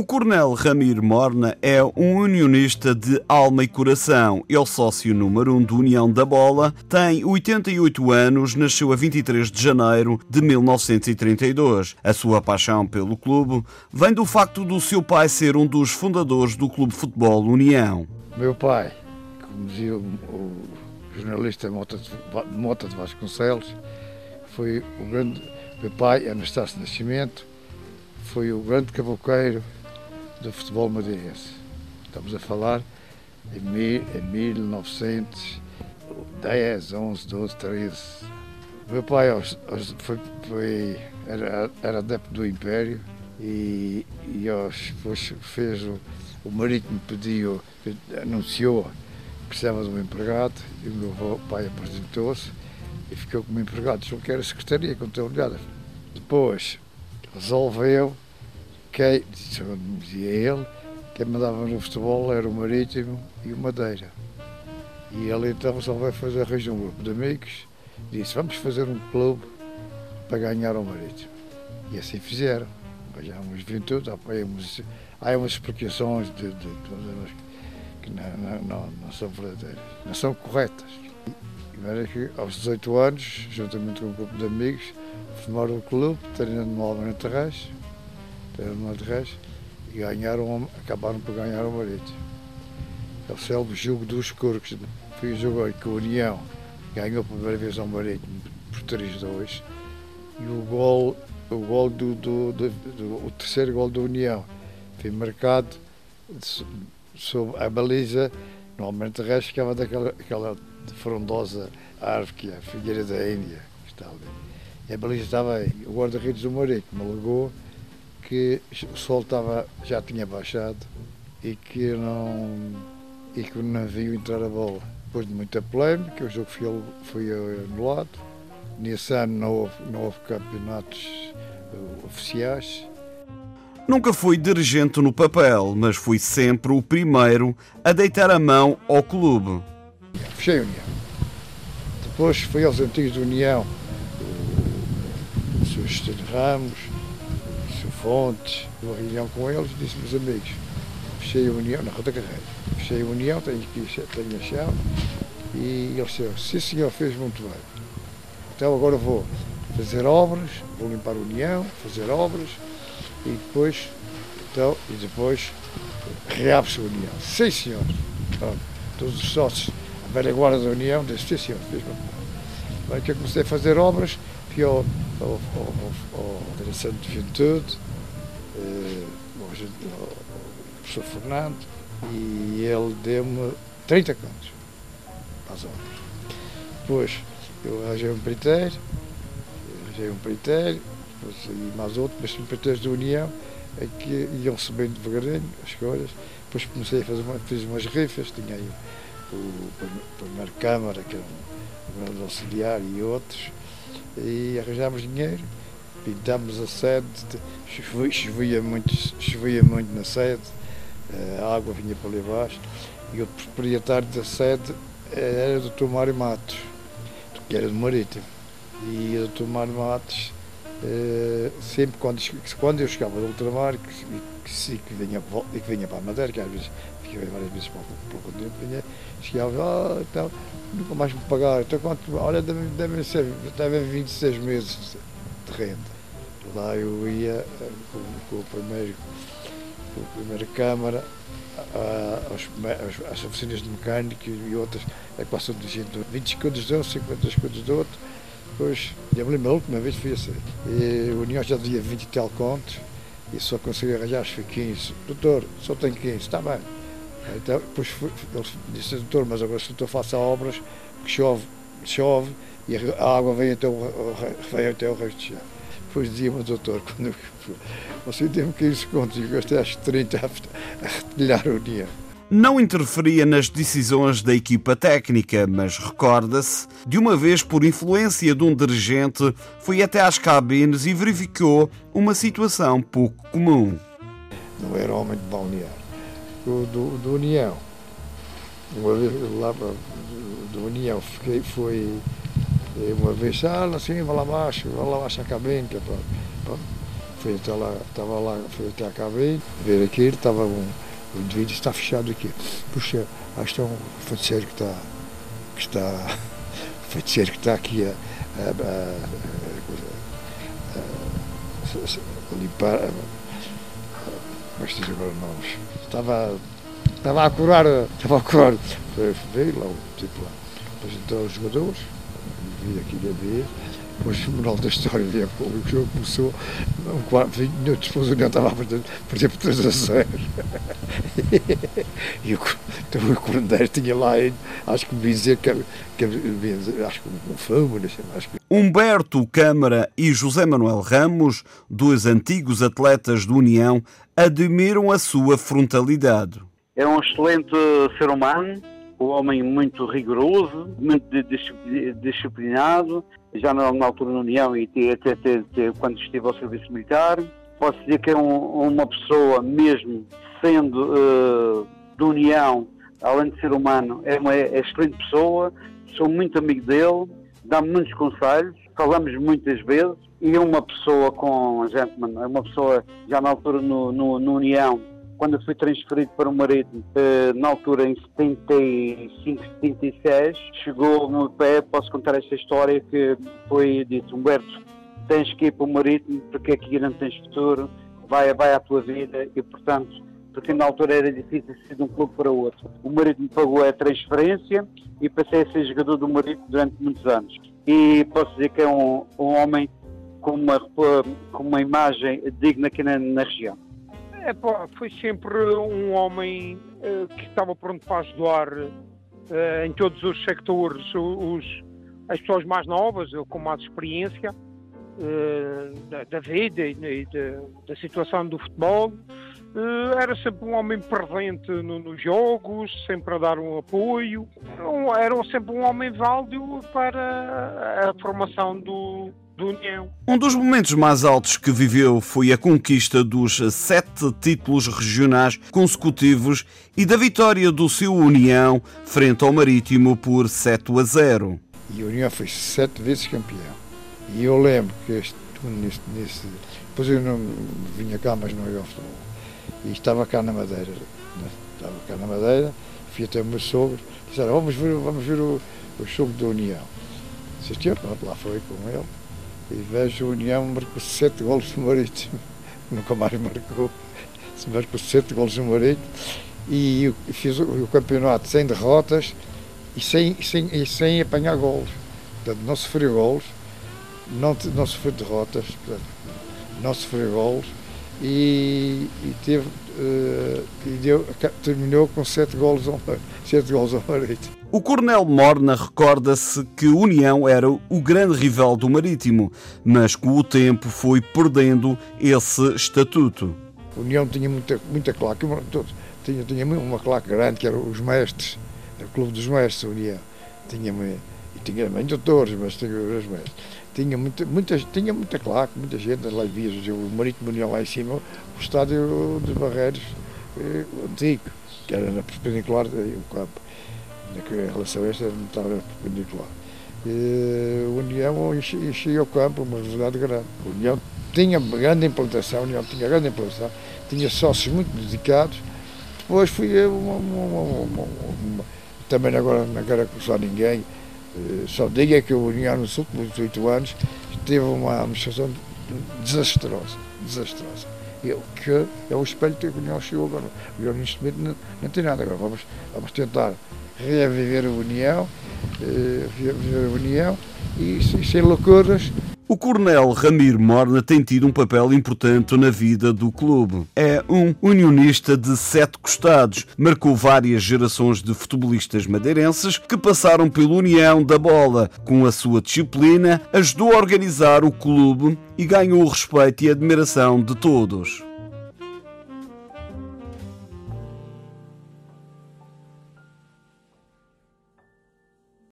O coronel Ramiro Morna é um unionista de alma e coração. Ele sócio número 1 um do União da Bola, tem 88 anos, nasceu a 23 de janeiro de 1932. A sua paixão pelo clube vem do facto do seu pai ser um dos fundadores do Clube Futebol União. Meu pai, como dizia o, o jornalista Mota de, Vasconcelos, foi o grande. Meu pai, Anastácio Nascimento, foi o grande cavouqueiro do futebol madeirense. Estamos a falar em, mil, em 1910, 11, 12, 13. Meu pai foi, foi, era, era adepto do Império e, e aos, fez o, o marítimo pediu, anunciou que precisava de um empregado e o meu pai apresentou-se e ficou como empregado, só que era secretaria, contabilidade. Depois resolveu quem, dizia ele, quem mandava no futebol era o Marítimo e o Madeira. E ele então resolveu fazer, arranjar um grupo de amigos, disse, vamos fazer um clube para ganhar o Marítimo. E assim fizeram. Arranjámos juventude, apoiamos, há umas explicações de, de, de, que não, não, não, não, são verdadeiras, não são corretas. E, que, aos 18 anos, juntamente com um grupo de amigos, formaram o clube, treinando no Almirante Terrais, no Reis, e ganharam, acabaram por ganhar o Marítimo. É o jogo dos Corcos. Foi o jogo que a União ganhou a primeira vez ao Marítimo por 3-2 e o gol, o gol do, do, do, do, o terceiro gol da União foi marcado sob a baliza, normalmente o resto ficava daquela aquela frondosa árvore que é a Figueira da Índia, que está ali. E a baliza estava aí. O guarda-redes do Marítimo alegou que o sol estava, já tinha baixado e que, não, e que o navio entrar a bola. Depois de muita polémica, o jogo foi, foi anulado. Nesse ano não houve, não houve campeonatos uh, oficiais. Nunca fui dirigente no papel, mas fui sempre o primeiro a deitar a mão ao clube. Fechei a União. Depois fui aos antigos da União, o Sr. Ramos, Fontes, uma reunião com eles, disse meus amigos, fechei a união, na Rota Carreira, fechei a união, tenho, aqui, tenho a chave, e ele disse, sim senhor, fez muito bem. Então agora vou fazer obras, vou limpar a união, fazer obras, e depois, então, e depois reabre-se a união. Sim senhor. Pronto, todos os sócios, a velha guarda da união, disse, sim senhor, fez muito bem. Aí que eu comecei a fazer obras, fui ao, ao, ao, ao Direção de Juventude, eh, o professor Fernando, e ele deu-me 30 contos para as obras. Depois eu arranjei um peritério, arranjei um peritério, e mais outro, mas peritérios da União, em que iam subindo devagarinho as coisas. Depois comecei a fazer uma, fiz umas rifas, tinha aí o, o, primeiro Câmara, que era um, um grande auxiliar, e outros, e arranjámos dinheiro pintámos a sede, chovia muito, chovia muito na sede, eh, a água vinha para ali abaixo, e o proprietário da sede era o Dr. Mário Matos, que era do Marítimo. E o Dr. Mário Matos, eh, sempre quando, quando eu chegava do ultramar, que, que, que, vinha, que vinha para a Madeira, que às vezes fiquei várias vezes para, o continente, vinha, chegava, ah, então, nunca mais me pagaram, então quanto, olha, devem, devem ser, devem 26 meses de renda. Lá eu ia eh, com, com o primeiro, com a primeira câmara às oficinas de mecânica e outras, é quase de gente, 20 segundos de um, 50 segundos do outro. Depois, eu me lembro, a última vez fui assim. E o União já devia 20 e tal contos e só consegui arranjar, acho que 15. Doutor, só tenho 15, está bem. Então, depois fui, ele disse, doutor, mas agora se o doutor faça obras, que chove, chove e a água vem até o, vem até o resto de chão. Depois dizia-me o doutor, quando você deu-me 15 contos e eu gastei acho 30 a retilhar o dinheiro. Não interferia nas decisões da equipa técnica, mas recorda-se de uma vez, por influência de um dirigente, foi até às cabines e verificou uma situação pouco comum. Não era homem de balneário, do, do, do União. Uma vez lá do União fiquei, foi uma vez, ah, assim, vai lá abaixo, vai lá abaixo a cabine, que é lá, estava lá, fui até a cabine, ver aquilo, estava um, o indivíduo está fechado aqui. Puxa, acho que é um feiticeiro que está, que está, feiticeiro que está aqui a, a, a, a limpar, como é que se diz agora nomes? Estava, estava a curar, estava a curar, veio lá o tipo lá, apresentou os jogadores, vi aquilo a ver, depois o moral da história, o jogo começou, um quarto, depois o União estava a perder, perder por 3 a 0. e o, então, o Corandeiro tinha lá, acho que me dizer que, que acho que um fama, acho que... Humberto Câmara e José Manuel Ramos, dois antigos atletas do União, admiram a sua frontalidade. É um excelente ser humano, um homem muito rigoroso, muito disciplinado, já na, na altura na União e até, até, até, quando estive ao serviço militar. Posso dizer que é um, uma pessoa, mesmo sendo uh, de União, além de ser humano, é uma é excelente pessoa, sou muito amigo dele, dá-me muitos conselhos, falamos muitas vezes, e é uma pessoa com, gente, é uma pessoa já na altura no, no, no União, quando eu fui transferido para o Marítimo, eh, na altura em 75, 76, chegou meu pé, posso contar esta história que foi dito, Humberto, tens que ir para o Marítimo porque aqui não tens futuro, vai, vai à tua vida e, portanto, porque na altura era difícil ser de um clube para outro. O Marítimo pagou a transferência e passei a ser jogador do Marítimo durante muitos anos. E posso dizer que é um, um homem com uma, com uma imagem digna aqui na, na região. É, foi sempre um homem uh, que estava pronto para ajudar uh, em todos os sectores os, as pessoas mais novas, com mais experiência uh, da, da, vida e, e da, da, situação do futebol. era sempre um homem presente no, nos jogos, sempre a dar um apoio. Era, era sempre um homem válido para a formação do, do União. Um dos momentos mais altos que viveu foi a conquista dos sete títulos regionais consecutivos e da vitória do seu União frente ao Marítimo por 7 a 0. E o União foi sete vezes campeão. E eu lembro que este, nesse, nesse, depois eu não vinha cá, mas não ia ao futebol. E estava cá na Madeira. Né? Estava cá na Madeira, fui até o meu sogro, disseram, vamos ver, vamos ver o, o jogo da União. Assistiu, lá foi com ele. E vejo o União marcou sete golos no Marítimo. Nunca mais marcou. Marcou sete golos no Marítimo. E fiz o, campeonato sem derrotas e sem, sem, e sem apanhar golos. Portanto, não sofreu golos, não, não sofreu derrotas, portanto, não sofreu golos e, e teve uh, e deu, terminou com sete golos ao, sete ao Marítimo. O Coronel Morna recorda-se que União era o grande rival do Marítimo, mas com o tempo foi perdendo esse estatuto. União tinha muita, muita claque, tinha, tinha uma claque grande, que eram os mestres, era o Clube dos Mestres, União. Tinha, e tinha também doutores, mas tinha os mestres. Tinha muita, muita, tinha muita claque, muita gente, lá via o Marítimo União lá em cima, o estádio dos Barreiros eh, antigo, que era na perpendicular o campo em relação a esta não estava perpendicular. E a União enchia o campo, uma rivalidade grande. A União tinha grande implantação, a União tinha grande implantação, tinha sócios muito dedicados. Depois fui uma, uma, uma, uma também agora não quero acusar ninguém, eh, só digo é que a União nos últimos oito anos teve uma administração desastrosa, desastrosa. Que é o espelho que chegou agora. A União neste momento não, não tem nada agora. Vamos, vamos tentar reviver a União, eh, reviver a União e sem loucuras. O Coronel Ramiro Morna tem tido um papel importante na vida do clube. É um unionista de sete costados. Marcou várias gerações de futebolistas madeirenses que passaram pela União da Bola. Com a sua disciplina, ajudou a organizar o clube e ganhou o respeito e admiração de todos.